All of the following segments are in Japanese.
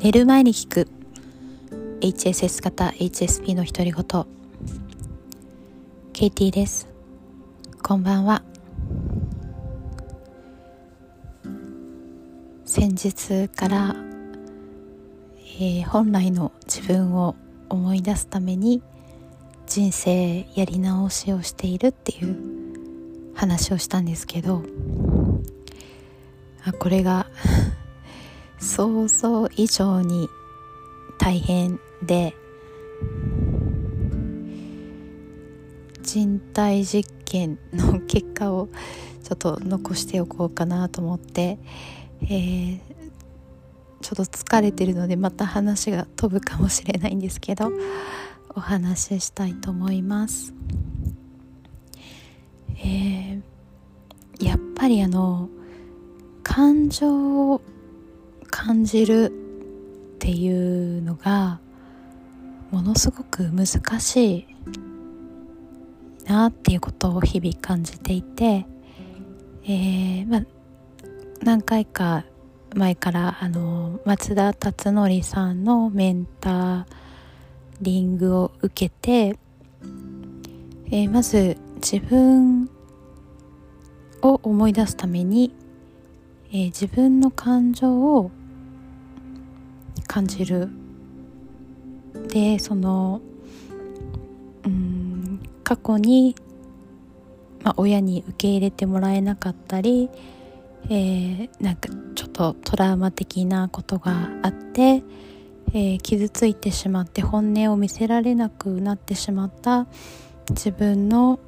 寝る前に聞く。HSS 型 HSP の独り言。ケイティです。こんばんは。先日から、えー、本来の自分を思い出すために人生やり直しをしているっていう話をしたんですけどあこれが想像以上に大変で人体実験の結果をちょっと残しておこうかなと思って、えー、ちょっと疲れてるのでまた話が飛ぶかもしれないんですけどお話ししたいと思います。えー、やっぱりあの感情を感じるっていうのがものすごく難しいなっていうことを日々感じていて、えーまあ、何回か前からあの松田達則さんのメンタリングを受けて、えー、まず自分を思い出すために、えー、自分の感情を感じる。でそのうん過去に、まあ、親に受け入れてもらえなかったり、えー、なんかちょっとトラウマ的なことがあって、えー、傷ついてしまって本音を見せられなくなってしまった自分の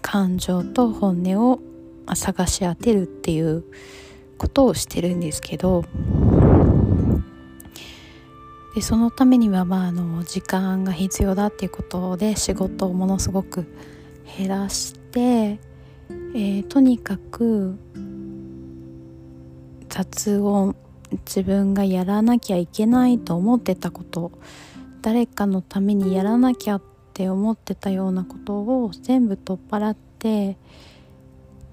感情と本音を探し当てるっていうことをしてるんですけどでそのためには、まあ、あの時間が必要だっていうことで仕事をものすごく減らして、えー、とにかく雑音自分がやらなきゃいけないと思ってたこと誰かのためにやらなきゃって思ってたようなことを全部取っ払って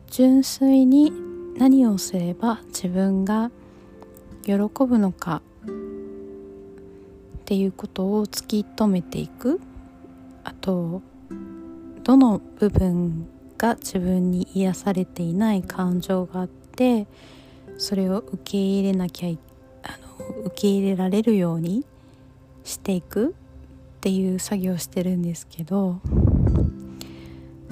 純粋に何をすれば自分が喜ぶのかっていうことを突き止めていく。あとどの部分が自分に癒されていない感情があってそれを受け入れなきゃあの受け入れられるようにしていく。っていう作業をしてるんですけど、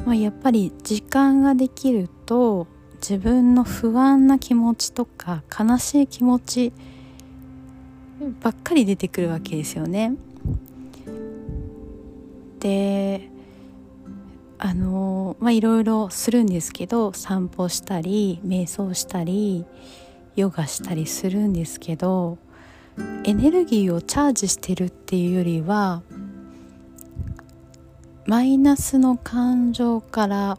まあ、やっぱり時間ができると自分の不安な気持ちとか悲しい気持ちばっかり出てくるわけですよね。であのまあいろいろするんですけど散歩したり瞑想したりヨガしたりするんですけどエネルギーをチャージしてるっていうよりはマイナスの感情から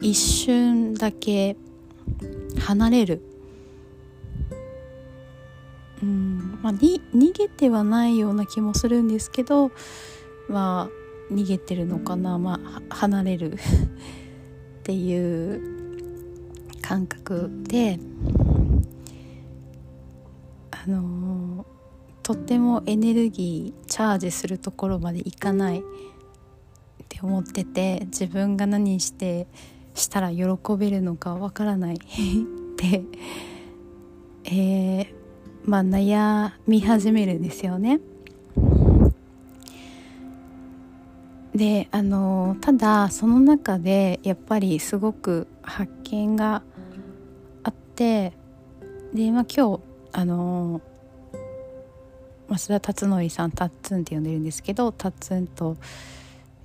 一瞬だけ離れるうん。まあ、に逃げてはないような気もするんですけどまあ逃げてるのかな、まあ、離れる。っていう感覚であのー、とってもエネルギーチャージするところまでいかない。って思ってて自分が何してしたら喜べるのかわからない。で、えーまあ、悩み始めるんですよね。であのただその中でやっぱりすごく発見があってで、まあ、今日あの増田達則さんタッツンって呼んでるんですけどタッツンと,、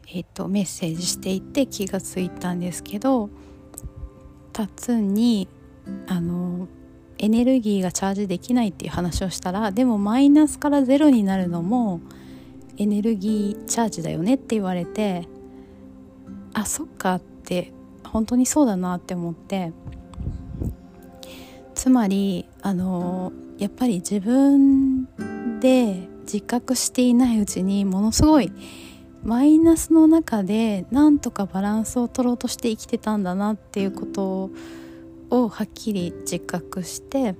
えーとメッセージしていて気がついたんですけどタッツンにあのエネルギーがチャージできないっていう話をしたらでもマイナスからゼロになるのもエネルギーチャージだよねって言われてあそっかって本当にそうだなって思って。つまりあのやっぱり自分で自覚していないうちにものすごいマイナスの中でなんとかバランスを取ろうとして生きてたんだなっていうことををはっきり自覚して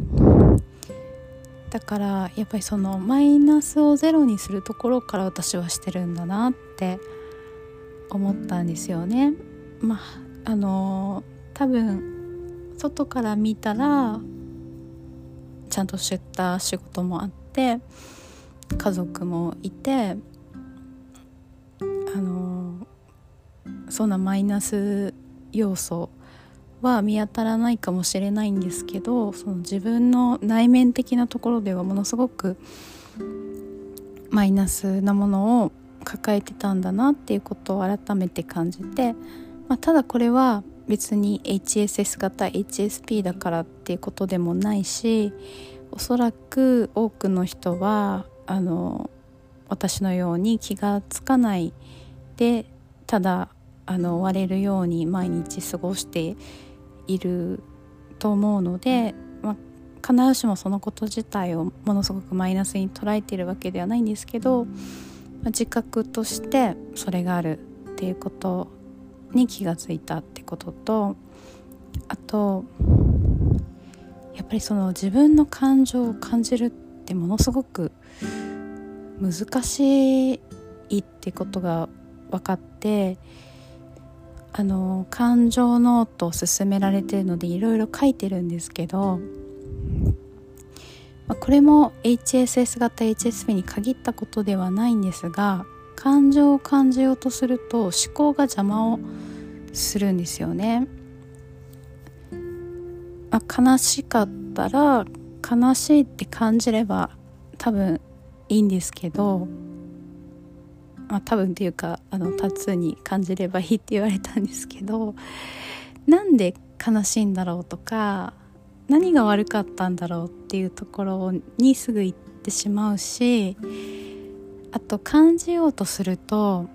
だからやっぱりそのマイナスをゼロにするところから私はしてるんだなって思ったんですよね。まああの多分外から見たらちゃんとした仕事もあって家族もいてあのそんなマイナス要素は見当たらないかもしれないんですけどその自分の内面的なところではものすごくマイナスなものを抱えてたんだなっていうことを改めて感じて、まあ、ただこれは別に HSS 型 HSP だからっていうことでもないしおそらく多くの人はあの私のように気がつかないでただあの終われるように毎日過ごしていると思うので、まあ、必ずしもそのこと自体をものすごくマイナスに捉えているわけではないんですけど、まあ、自覚としてそれがあるっていうことに気がついたってこととあとやっぱりその自分の感情を感じるってものすごく難しいってことが分かってあの感情ノートを勧められてるのでいろいろ書いてるんですけど、まあ、これも HSS 型 HSP に限ったことではないんですが感情を感じようとすると思考が邪魔をするんですよね。まあ、悲しかったら悲しいって感じれば多分いいんですけどまあ、多分っていうかあのタツーに感じればいいって言われたんですけどなんで悲しいんだろうとか何が悪かったんだろうっていうところにすぐ行ってしまうしあと感じようとすると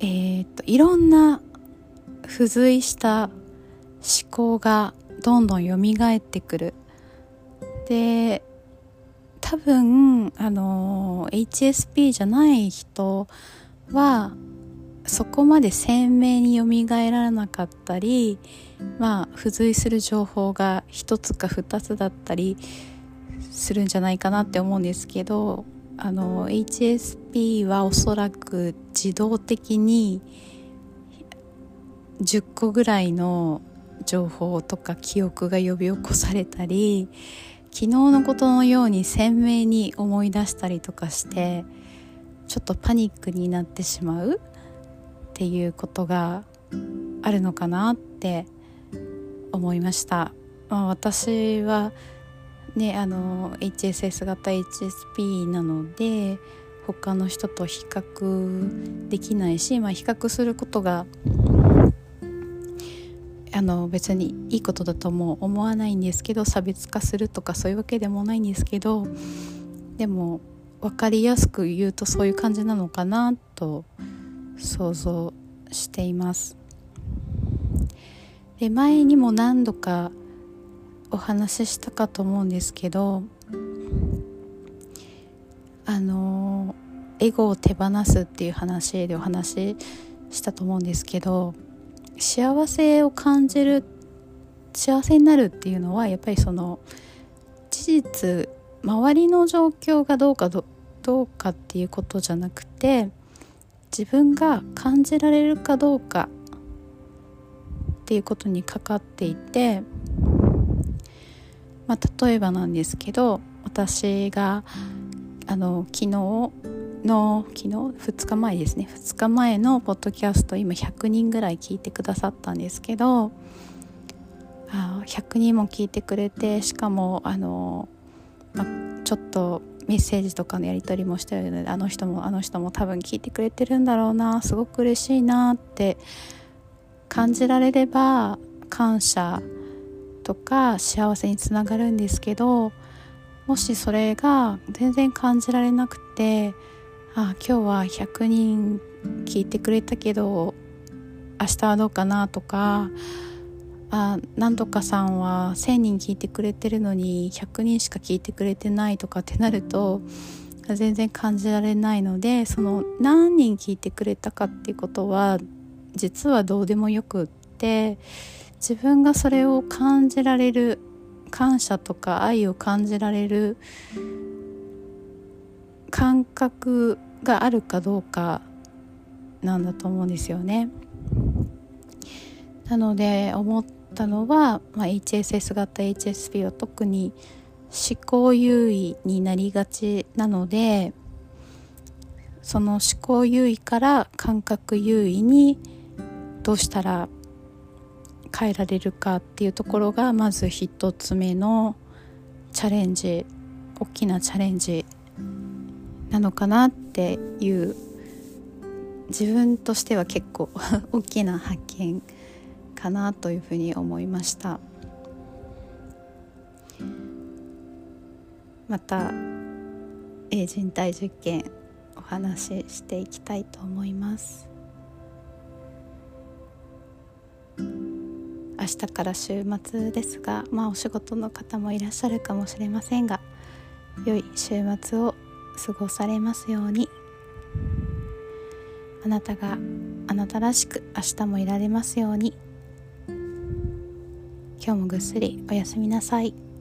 えー、っといろんな付随した思考がどんどん蘇ってくる。で多分あの HSP じゃない人はそこまで鮮明によみがえらなかったりまあ付随する情報が1つか2つだったりするんじゃないかなって思うんですけどあの HSP はおそらく自動的に10個ぐらいの情報とか記憶が呼び起こされたり昨日のことのように鮮明に思い出したりとかしてちょっとパニックになってしまうっていうことがあるのかなって思いました。まあ、私はねあの HSS 型 HSP なので他の人と比較できないし、まあ、比較することがあの別にいいことだとも思わないんですけど差別化するとかそういうわけでもないんですけどでも分かりやすく言うとそういう感じなのかなと想像しています。で前にも何度かお話ししたかと思うんですけどあのエゴを手放すっていう話でお話ししたと思うんですけど幸せを感じる幸せになるっていうのはやっぱりその事実周りの状況がどうかどうかっていうことじゃなくて自分が感じられるかどうかっていうことにかかっていて、まあ、例えばなんですけど私があの昨日の昨日2日前ですね。2日前のポッドキャスト今100人ぐらい聞いてくださったんですけどあ100人も聞いてくれてしかもあの、まちょっとメッセージとかのやり取りもしてるのであの人もあの人も多分聞いてくれてるんだろうなすごく嬉しいなって感じられれば感謝とか幸せにつながるんですけどもしそれが全然感じられなくてあ今日は100人聞いてくれたけど明日はどうかなとかあなんとかさんは1,000人聞いてくれてるのに100人しか聞いてくれてないとかってなると全然感じられないのでその何人聞いてくれたかっていうことは実はどうでもよくって自分がそれを感じられる感謝とか愛を感じられる感覚があるかどうかなんだと思うんですよね。なので思ったのは、まあ、HSS 型 HSP は特に思考優位になりがちなのでその思考優位から感覚優位にどうしたら変えられるかっていうところがまず一つ目のチャレンジ大きなチャレンジなのかなっていう自分としては結構 大きな発見かなというふうに思いました。また、え人体実験お話ししていきたいと思います。明日から週末ですがまあお仕事の方もいらっしゃるかもしれませんが良い週末を過ごされますようにあなたがあなたらしく明日もいられますように今日もぐっすりおやすみなさい。